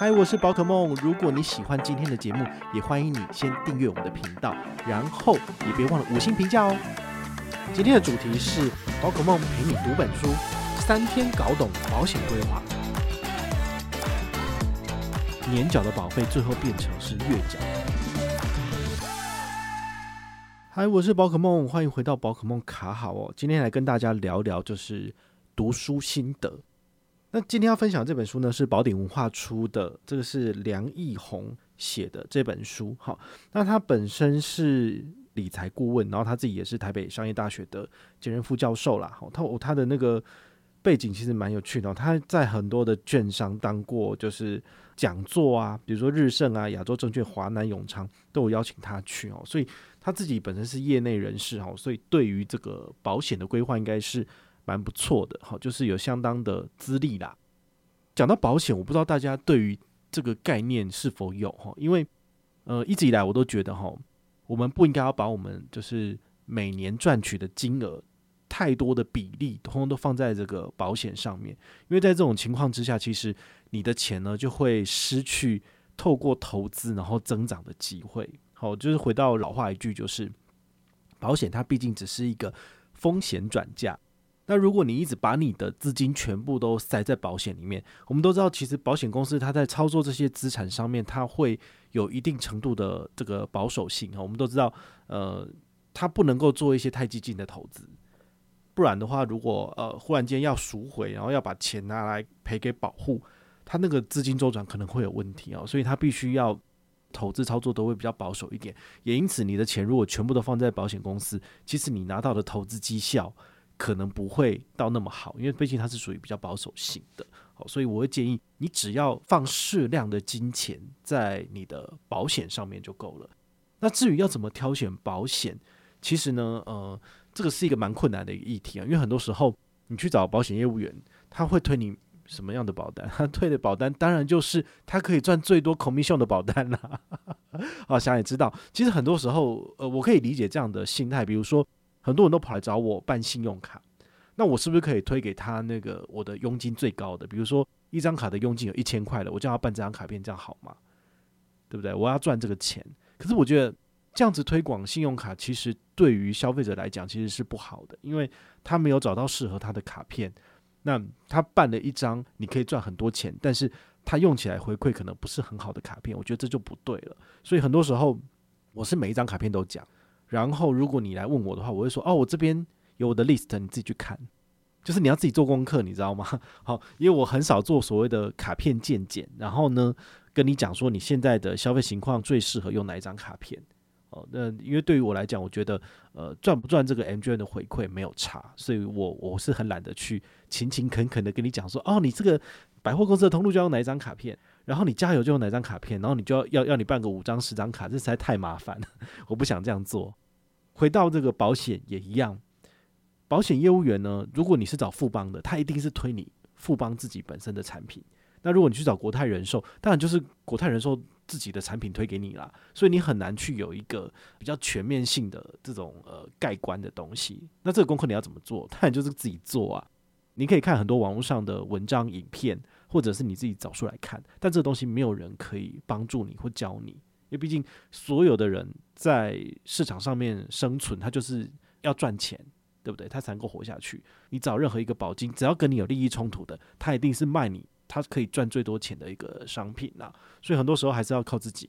嗨，我是宝可梦。如果你喜欢今天的节目，也欢迎你先订阅我们的频道，然后也别忘了五星评价哦。今天的主题是宝可梦陪你读本书，三天搞懂保险规划。年缴的保费最后变成是月缴。嗨，我是宝可梦，欢迎回到宝可梦卡好哦。今天来跟大家聊聊就是读书心得。那今天要分享这本书呢，是宝鼎文化出的，这个是梁义宏写的这本书。好，那他本身是理财顾问，然后他自己也是台北商业大学的兼任副教授啦。好，他他的那个背景其实蛮有趣的，他在很多的券商当过就是讲座啊，比如说日盛啊、亚洲证券、华南永昌都有邀请他去哦，所以他自己本身是业内人士哦，所以对于这个保险的规划应该是。蛮不错的，好，就是有相当的资历啦。讲到保险，我不知道大家对于这个概念是否有哈？因为呃，一直以来我都觉得哈，我们不应该要把我们就是每年赚取的金额太多的比例，通通都放在这个保险上面，因为在这种情况之下，其实你的钱呢就会失去透过投资然后增长的机会。好，就是回到老话一句，就是保险它毕竟只是一个风险转嫁。那如果你一直把你的资金全部都塞在保险里面，我们都知道，其实保险公司它在操作这些资产上面，它会有一定程度的这个保守性啊。我们都知道，呃，它不能够做一些太激进的投资，不然的话，如果呃忽然间要赎回，然后要把钱拿来赔给保户，它那个资金周转可能会有问题哦，所以它必须要投资操作都会比较保守一点。也因此，你的钱如果全部都放在保险公司，其实你拿到的投资绩效。可能不会到那么好，因为毕竟它是属于比较保守型的，好，所以我会建议你只要放适量的金钱在你的保险上面就够了。那至于要怎么挑选保险，其实呢，呃，这个是一个蛮困难的一个议题啊，因为很多时候你去找保险业务员，他会推你什么样的保单？他推的保单当然就是他可以赚最多 commission 的保单啦。啊，想也知道，其实很多时候，呃，我可以理解这样的心态，比如说。很多人都跑来找我办信用卡，那我是不是可以推给他那个我的佣金最高的？比如说一张卡的佣金有一千块的，我叫他办这张卡片，这样好吗？对不对？我要赚这个钱。可是我觉得这样子推广信用卡，其实对于消费者来讲其实是不好的，因为他没有找到适合他的卡片。那他办了一张你可以赚很多钱，但是他用起来回馈可能不是很好的卡片，我觉得这就不对了。所以很多时候我是每一张卡片都讲。然后，如果你来问我的话，我会说：哦，我这边有我的 list，你自己去看。就是你要自己做功课，你知道吗？好，因为我很少做所谓的卡片健检，然后呢，跟你讲说你现在的消费情况最适合用哪一张卡片。哦，那因为对于我来讲，我觉得呃赚不赚这个 MGN 的回馈没有差，所以我我是很懒得去勤勤恳恳的跟你讲说：哦，你这个百货公司的通路就要用哪一张卡片，然后你加油就用哪张卡片，然后你就要要要你办个五张十张卡，这实在太麻烦了，我不想这样做。回到这个保险也一样，保险业务员呢，如果你是找富邦的，他一定是推你富邦自己本身的产品。那如果你去找国泰人寿，当然就是国泰人寿自己的产品推给你啦。所以你很难去有一个比较全面性的这种呃盖棺的东西。那这个功课你要怎么做？当然就是自己做啊。你可以看很多网络上的文章、影片，或者是你自己找书来看。但这个东西没有人可以帮助你或教你。因为毕竟所有的人在市场上面生存，他就是要赚钱，对不对？他才能够活下去。你找任何一个保金，只要跟你有利益冲突的，他一定是卖你，他可以赚最多钱的一个商品呐。所以很多时候还是要靠自己。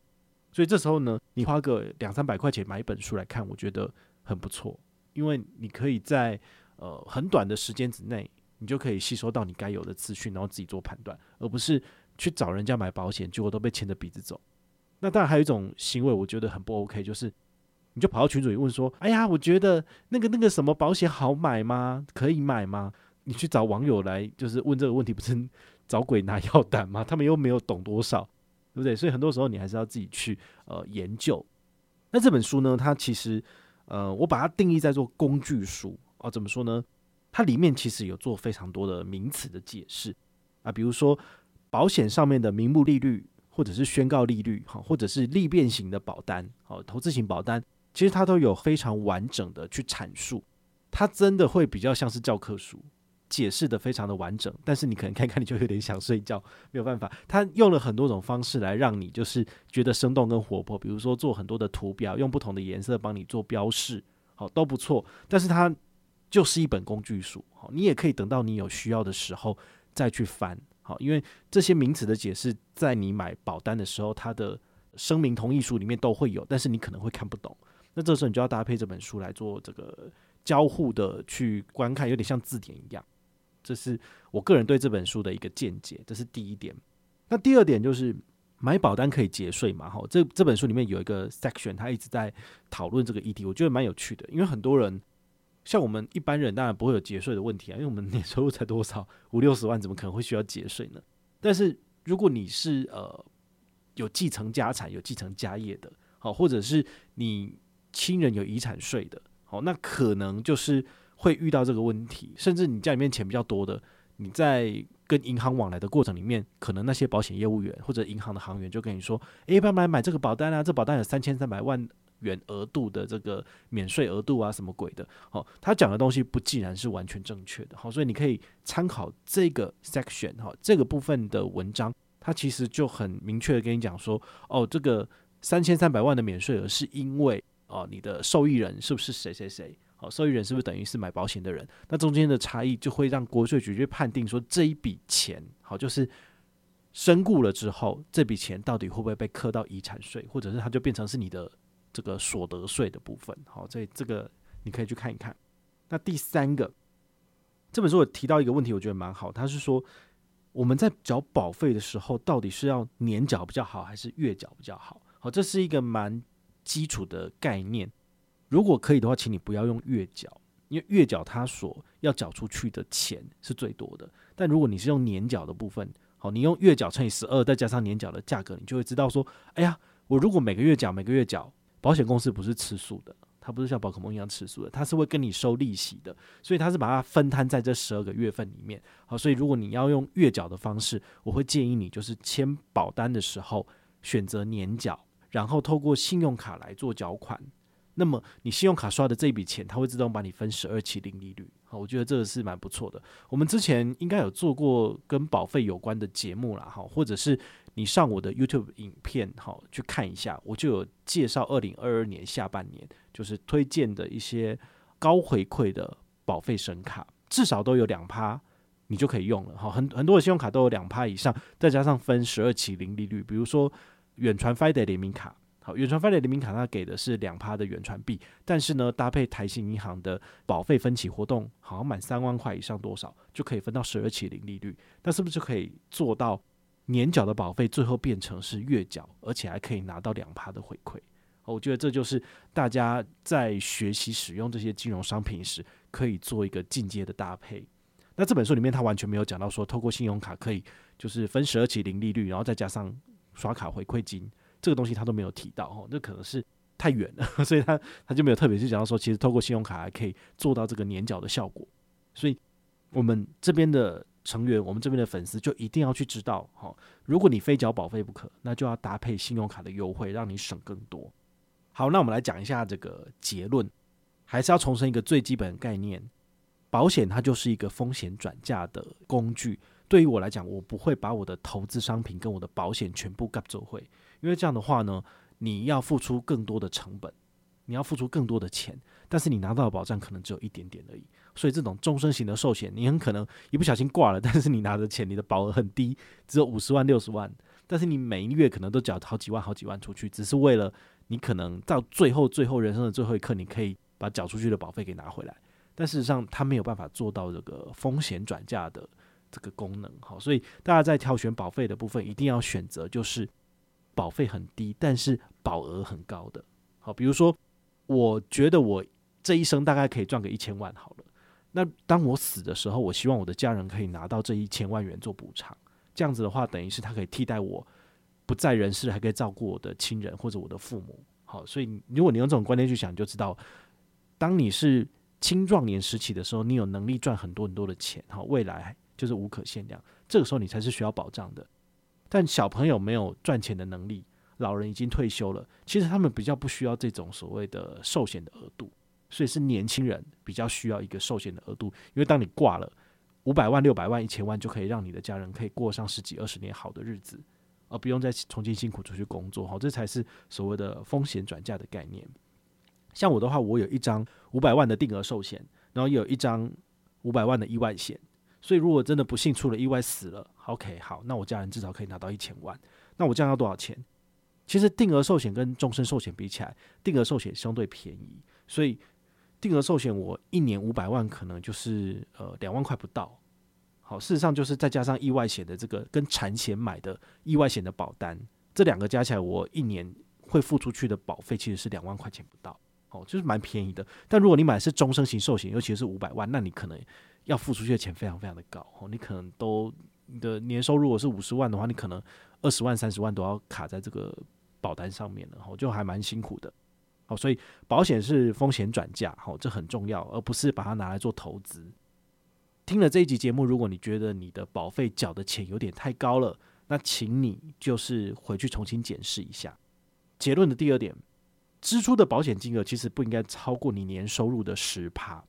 所以这时候呢，你花个两三百块钱买一本书来看，我觉得很不错，因为你可以在呃很短的时间之内，你就可以吸收到你该有的资讯，然后自己做判断，而不是去找人家买保险，结果都被牵着鼻子走。那当然还有一种行为，我觉得很不 OK，就是你就跑到群组里问说：“哎呀，我觉得那个那个什么保险好买吗？可以买吗？”你去找网友来就是问这个问题，不是 找鬼拿药单吗？他们又没有懂多少，对不对？所以很多时候你还是要自己去呃研究。那这本书呢，它其实呃，我把它定义在做工具书啊，怎么说呢？它里面其实有做非常多的名词的解释啊，比如说保险上面的名目利率，或者是宣告利率，哈，或者是利变型的保单，好，投资型保单，其实它都有非常完整的去阐述，它真的会比较像是教科书。解释的非常的完整，但是你可能看看你就有点想睡觉，没有办法。它用了很多种方式来让你就是觉得生动跟活泼，比如说做很多的图表，用不同的颜色帮你做标示，好，都不错。但是它就是一本工具书，好，你也可以等到你有需要的时候再去翻，好，因为这些名词的解释在你买保单的时候，它的声明同意书里面都会有，但是你可能会看不懂。那这时候你就要搭配这本书来做这个交互的去观看，有点像字典一样。这是我个人对这本书的一个见解，这是第一点。那第二点就是买保单可以节税嘛？哈，这这本书里面有一个 section，他一直在讨论这个议题，我觉得蛮有趣的。因为很多人像我们一般人，当然不会有节税的问题啊，因为我们 年收入才多少，五六十万，怎么可能会需要节税呢？但是如果你是呃有继承家产、有继承家业的，好，或者是你亲人有遗产税的，好，那可能就是。会遇到这个问题，甚至你家里面钱比较多的，你在跟银行往来的过程里面，可能那些保险业务员或者银行的行员就跟你说：“诶，要不要来买这个保单啊？这保单有三千三百万元额度的这个免税额度啊，什么鬼的？”好，他讲的东西不既然是完全正确的。好，所以你可以参考这个 section 哈，这个部分的文章，它其实就很明确的跟你讲说：“哦，这个三千三百万的免税额是因为哦，你的受益人是不是谁谁谁？”好，受益人是不是等于是买保险的人？那中间的差异就会让国税局去判定说，这一笔钱，好，就是身故了之后，这笔钱到底会不会被课到遗产税，或者是它就变成是你的这个所得税的部分？好，这这个你可以去看一看。那第三个，这本书我提到一个问题，我觉得蛮好，他是说我们在缴保费的时候，到底是要年缴比较好，还是月缴比较好？好，这是一个蛮基础的概念。如果可以的话，请你不要用月缴，因为月缴它所要缴出去的钱是最多的。但如果你是用年缴的部分，好，你用月缴乘以十二，再加上年缴的价格，你就会知道说，哎呀，我如果每个月缴，每个月缴，保险公司不是吃素的，它不是像宝可梦一样吃素的，它是会跟你收利息的，所以它是把它分摊在这十二个月份里面。好，所以如果你要用月缴的方式，我会建议你就是签保单的时候选择年缴，然后透过信用卡来做缴款。那么你信用卡刷的这笔钱，它会自动帮你分十二期零利率。好，我觉得这个是蛮不错的。我们之前应该有做过跟保费有关的节目啦，哈，或者是你上我的 YouTube 影片，哈，去看一下，我就有介绍二零二二年下半年就是推荐的一些高回馈的保费神卡，至少都有两趴，你就可以用了。哈，很很多的信用卡都有两趴以上，再加上分十二期零利率，比如说远传 FIDE 联名卡。好，远传 FIDE 联名卡，它给的是两趴的远传币，但是呢，搭配台新银行的保费分期活动，好像满三万块以上多少就可以分到十二期零利率，那是不是就可以做到年缴的保费最后变成是月缴，而且还可以拿到两趴的回馈？我觉得这就是大家在学习使用这些金融商品时可以做一个进阶的搭配。那这本书里面他完全没有讲到说，透过信用卡可以就是分十二期零利率，然后再加上刷卡回馈金。这个东西他都没有提到哦，这可能是太远了，所以他他就没有特别去讲到说，其实透过信用卡还可以做到这个年缴的效果。所以我们这边的成员，我们这边的粉丝就一定要去知道哈，如果你非缴保费不可，那就要搭配信用卡的优惠，让你省更多。好，那我们来讲一下这个结论，还是要重申一个最基本的概念：保险它就是一个风险转嫁的工具。对于我来讲，我不会把我的投资商品跟我的保险全部夹走会。因为这样的话呢，你要付出更多的成本，你要付出更多的钱，但是你拿到的保障可能只有一点点而已。所以这种终身型的寿险，你很可能一不小心挂了，但是你拿的钱，你的保额很低，只有五十万、六十万，但是你每一个月可能都缴好几万、好几万出去，只是为了你可能到最后、最后人生的最后一刻，你可以把缴出去的保费给拿回来。但事实上，它没有办法做到这个风险转嫁的这个功能。好，所以大家在挑选保费的部分，一定要选择就是。保费很低，但是保额很高的。好，比如说，我觉得我这一生大概可以赚个一千万好了。那当我死的时候，我希望我的家人可以拿到这一千万元做补偿。这样子的话，等于是他可以替代我不在人世，还可以照顾我的亲人或者我的父母。好，所以如果你用这种观念去想，你就知道，当你是青壮年时期的时候，你有能力赚很多很多的钱，好，未来就是无可限量。这个时候你才是需要保障的。但小朋友没有赚钱的能力，老人已经退休了，其实他们比较不需要这种所谓的寿险的额度，所以是年轻人比较需要一个寿险的额度，因为当你挂了，五百万、六百万、一千万就可以让你的家人可以过上十几二十年好的日子，而不用再重新辛苦出去工作。好，这才是所谓的风险转嫁的概念。像我的话，我有一张五百万的定额寿险，然后也有一张五百万的意外险。所以，如果真的不幸出了意外死了，OK，好，那我家人至少可以拿到一千万。那我这样要多少钱？其实定额寿险跟终身寿险比起来，定额寿险相对便宜。所以，定额寿险我一年五百万，可能就是呃两万块不到。好，事实上就是再加上意外险的这个跟产险买的意外险的保单，这两个加起来，我一年会付出去的保费其实是两万块钱不到。哦，就是蛮便宜的。但如果你买的是终身型寿险，尤其是五百万，那你可能。要付出去的钱非常非常的高哦，你可能都你的年收入如果是五十万的话，你可能二十万三十万都要卡在这个保单上面了，哦，就还蛮辛苦的。好，所以保险是风险转嫁，好，这很重要，而不是把它拿来做投资。听了这一集节目，如果你觉得你的保费缴的钱有点太高了，那请你就是回去重新检视一下。结论的第二点，支出的保险金额其实不应该超过你年收入的十趴。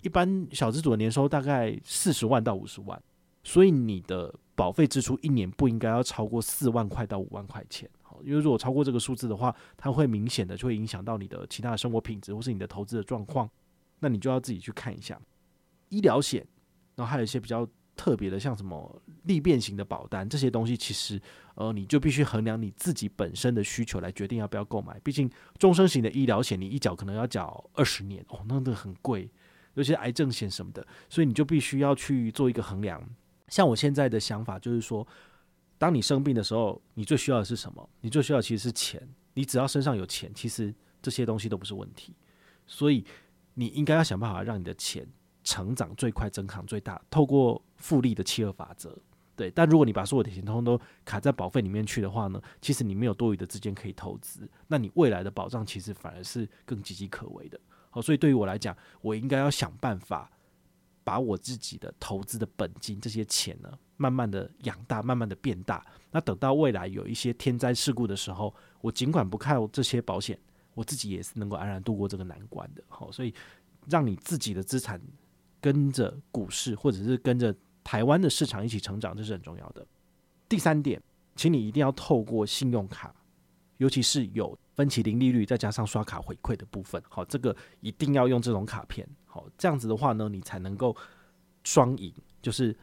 一般小资组的年收大概四十万到五十万，所以你的保费支出一年不应该要超过四万块到五万块钱。好，因为如果超过这个数字的话，它会明显的就会影响到你的其他的生活品质或是你的投资的状况，那你就要自己去看一下医疗险，然后还有一些比较特别的，像什么利变型的保单这些东西，其实呃你就必须衡量你自己本身的需求来决定要不要购买。毕竟终身型的医疗险，你一缴可能要缴二十年哦，那个很贵。尤其是癌症险什么的，所以你就必须要去做一个衡量。像我现在的想法就是说，当你生病的时候，你最需要的是什么？你最需要其实是钱。你只要身上有钱，其实这些东西都不是问题。所以你应该要想办法让你的钱成长最快、增长最大，透过复利的七二法则。对，但如果你把所有的钱通通都卡在保费里面去的话呢，其实你没有多余的资金可以投资，那你未来的保障其实反而是更岌岌可危的。好，所以对于我来讲，我应该要想办法把我自己的投资的本金这些钱呢，慢慢的养大，慢慢的变大。那等到未来有一些天灾事故的时候，我尽管不靠这些保险，我自己也是能够安然度过这个难关的。好，所以让你自己的资产跟着股市或者是跟着台湾的市场一起成长，这是很重要的。第三点，请你一定要透过信用卡，尤其是有。分期零利率，再加上刷卡回馈的部分，好，这个一定要用这种卡片，好，这样子的话呢，你才能够双赢，就是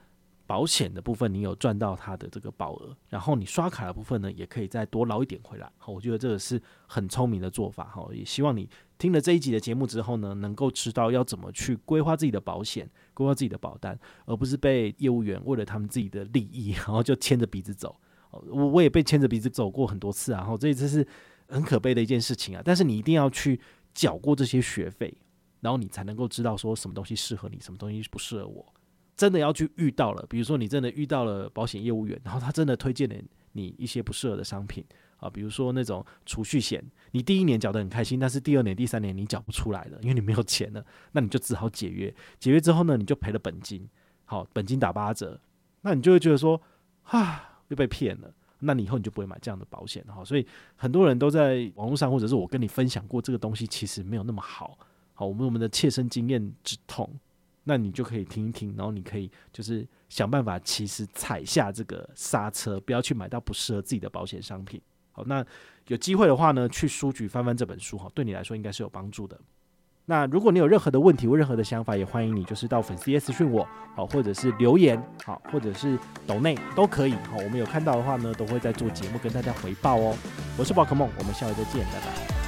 保险的部分你有赚到它的这个保额，然后你刷卡的部分呢，也可以再多捞一点回来，好，我觉得这个是很聪明的做法，好，也希望你听了这一集的节目之后呢，能够知道要怎么去规划自己的保险，规划自己的保单，而不是被业务员为了他们自己的利益，然后就牵着鼻子走，我我也被牵着鼻子走过很多次啊，然后这一次是。很可悲的一件事情啊！但是你一定要去缴过这些学费，然后你才能够知道说什么东西适合你，什么东西不适合我。真的要去遇到了，比如说你真的遇到了保险业务员，然后他真的推荐了你一些不适合的商品啊，比如说那种储蓄险，你第一年缴得很开心，但是第二年、第三年你缴不出来了，因为你没有钱了，那你就只好解约。解约之后呢，你就赔了本金，好，本金打八折，那你就会觉得说，啊，又被骗了。那你以后你就不会买这样的保险哈，所以很多人都在网络上，或者是我跟你分享过这个东西，其实没有那么好。好，我们我们的切身经验之痛，那你就可以听一听，然后你可以就是想办法，其实踩下这个刹车，不要去买到不适合自己的保险商品。好，那有机会的话呢，去书局翻翻这本书哈，对你来说应该是有帮助的。那如果你有任何的问题或任何的想法，也欢迎你就是到粉丝页私讯我，好，或者是留言，好，或者是抖内都可以，好，我们有看到的话呢，都会在做节目跟大家回报哦。我是宝可梦，我们下回再见，拜拜。